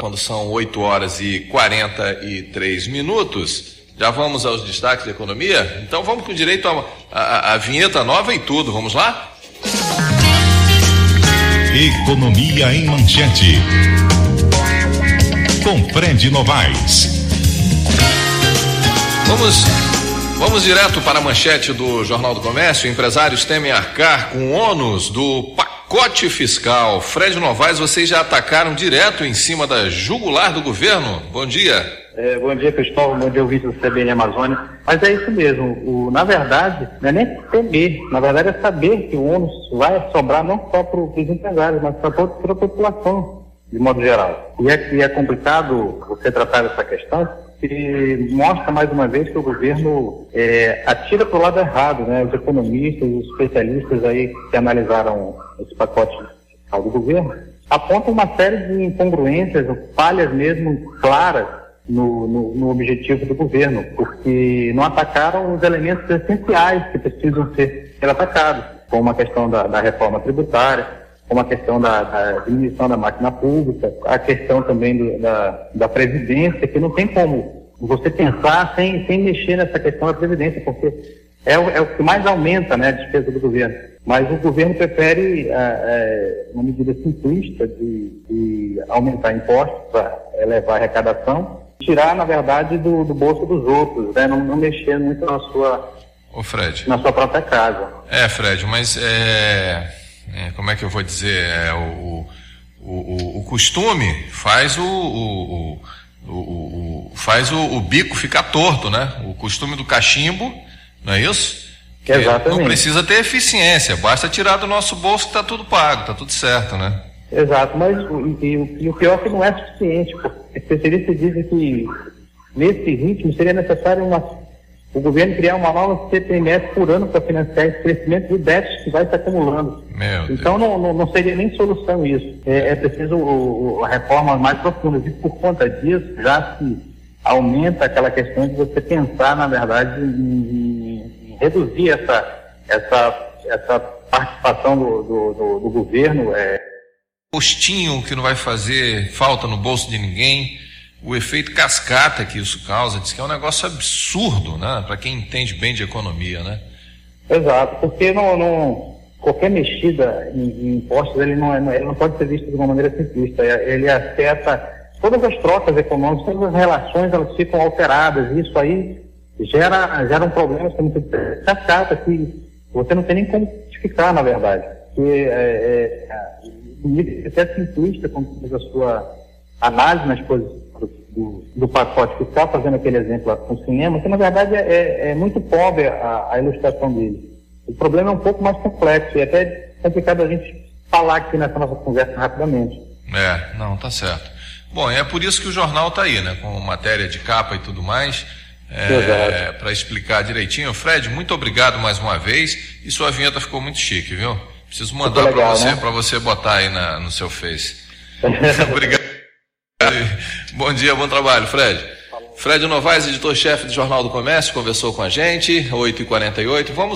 quando são 8 horas e 43 minutos. Já vamos aos destaques da economia? Então vamos com direito à vinheta nova e tudo. Vamos lá? Economia em Manchete. Com Fred Novaes. Vamos, vamos direto para a manchete do Jornal do Comércio. Empresários temem arcar com ônus do pacote fiscal. Fred Novaes, vocês já atacaram direto em cima da jugular do governo. Bom dia. É, bom dia, Cristóvão. Bom dia, ouvinte do CBN Amazônia. Mas é isso mesmo. O, na verdade, não é nem temer. Na verdade, é saber que o ônus vai sobrar não só para os empresários, mas para toda a população, de modo geral. E é, e é complicado você tratar essa questão, que mostra mais uma vez que o governo é, atira para o lado errado, né? Os economistas, os especialistas aí que analisaram esse pacote fiscal do governo apontam uma série de incongruências, falhas mesmo claras no, no, no, objetivo do governo, porque não atacaram os elementos essenciais que precisam ser atacados, como a questão da, da reforma tributária, como a questão da, da, diminuição da máquina pública, a questão também do, da, da Previdência, que não tem como você pensar sem, sem mexer nessa questão da Previdência, porque é o, é o que mais aumenta né, a despesa do governo. Mas o governo prefere é, é, uma medida simplista de, de aumentar impostos para elevar a arrecadação, tirar, na verdade, do, do bolso dos outros, né, não, não mexer muito na sua, Ô Fred. na sua própria casa. É, Fred, mas é é, como é que eu vou dizer, é, o, o, o, o costume faz o, o, o faz o, bico ficar torto, né? O costume do cachimbo, não é isso? Que Exatamente. Não precisa ter eficiência, basta tirar do nosso bolso que está tudo pago, está tudo certo, né? Exato, mas e, e, e, o pior é que não é suficiente, porque especialistas dizem que nesse ritmo seria necessário uma o governo criar uma nova CPMS por ano para financiar esse crescimento do déficit que vai se acumulando. Meu então não, não, não, seria nem solução isso. É, é preciso o, o, a reforma mais profunda. E por conta disso, já se aumenta aquela questão de você pensar, na verdade, em, em reduzir essa, essa, essa participação do, do, do, do governo. É... Postinho que não vai fazer falta no bolso de ninguém o efeito cascata que isso causa, diz que é um negócio absurdo, né? Para quem entende bem de economia, né? Exato, porque não, não qualquer mexida em, em, impostos ele não, é, ele não pode ser visto de uma maneira simplista. Ele afeta todas as trocas econômicas, todas as relações elas ficam alteradas. E isso aí gera, gera um problema cascata que você não tem nem como justificar, na verdade. Porque é, é, é até simplista quando faz a sua análise nas posições do, do pacote fiscal, fazendo aquele exemplo lá com o cinema, que na verdade é, é, é muito pobre a, a, ilustração dele. O problema é um pouco mais complexo e até complicado a gente falar aqui nessa nossa conversa rapidamente. É, não, tá certo. Bom, é por isso que o jornal está aí, né? Com matéria de capa e tudo mais. É, para explicar direitinho. Fred, muito obrigado mais uma vez. E sua vinheta ficou muito chique, viu? Preciso mandar para você, né? para você botar aí na, no seu Face. obrigado. Bom dia, bom trabalho, Fred. Fred Novaes, editor-chefe do Jornal do Comércio, conversou com a gente, 8h48. Vamos